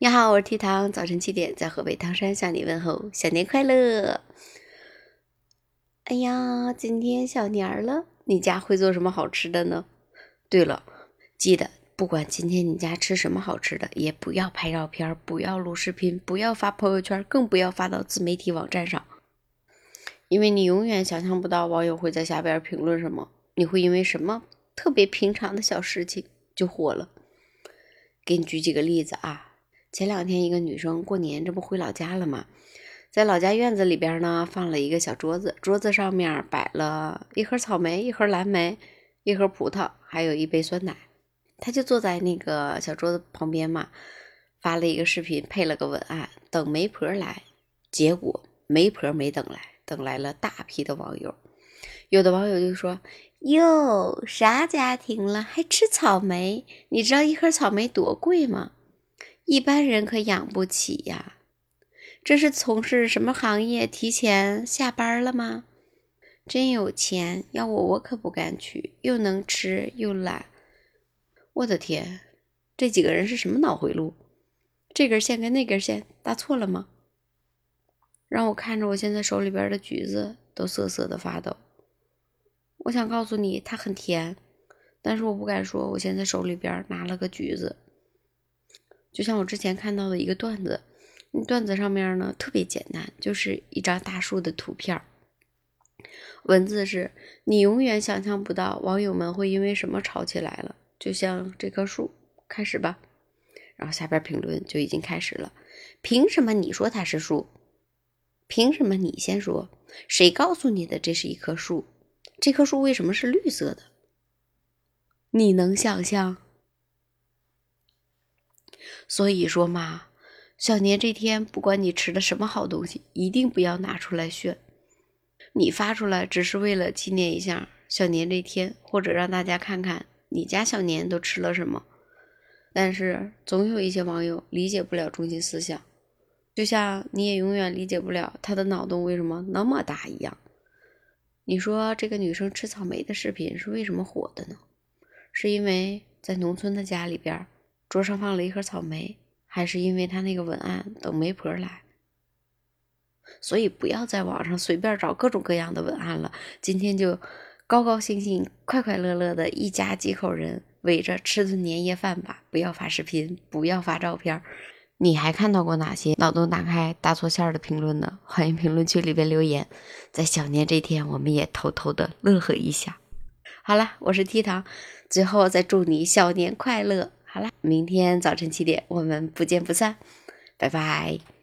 你好，我是 T 糖，早晨七点在河北唐山向你问候，小年快乐！哎呀，今天小年儿了，你家会做什么好吃的呢？对了，记得不管今天你家吃什么好吃的，也不要拍照片，不要录视频，不要发朋友圈，更不要发到自媒体网站上，因为你永远想象不到网友会在下边评论什么，你会因为什么特别平常的小事情就火了。给你举几个例子啊。前两天，一个女生过年，这不回老家了吗？在老家院子里边呢，放了一个小桌子，桌子上面摆了一盒草莓、一盒蓝莓、一盒葡萄，还有一杯酸奶。她就坐在那个小桌子旁边嘛，发了一个视频，配了个文案，等媒婆来。结果媒婆没等来，等来了大批的网友。有的网友就说：“哟，啥家庭了，还吃草莓？你知道一盒草莓多贵吗？”一般人可养不起呀！这是从事什么行业？提前下班了吗？真有钱，要我我可不敢娶，又能吃又懒。我的天，这几个人是什么脑回路？这根线跟那根线搭错了吗？让我看着我现在手里边的橘子都瑟瑟的发抖。我想告诉你，它很甜，但是我不敢说我现在手里边拿了个橘子。就像我之前看到的一个段子，段子上面呢特别简单，就是一张大树的图片文字是你永远想象不到网友们会因为什么吵起来了。就像这棵树，开始吧。然后下边评论就已经开始了，凭什么你说它是树？凭什么你先说？谁告诉你的这是一棵树？这棵树为什么是绿色的？你能想象？所以说嘛，小年这天，不管你吃的什么好东西，一定不要拿出来炫。你发出来只是为了纪念一下小年这天，或者让大家看看你家小年都吃了什么。但是总有一些网友理解不了中心思想，就像你也永远理解不了他的脑洞为什么那么大一样。你说这个女生吃草莓的视频是为什么火的呢？是因为在农村的家里边。桌上放了一盒草莓，还是因为他那个文案等媒婆来，所以不要在网上随便找各种各样的文案了。今天就高高兴兴、快快乐乐的一家几口人围着吃顿年夜饭吧！不要发视频，不要发照片。你还看到过哪些脑洞大开、搭错线儿的评论呢？欢迎评论区里边留言，在小年这天，我们也偷偷的乐呵一下。好了，我是 T 糖，最后再祝你小年快乐。好了，明天早晨七点，我们不见不散，拜拜。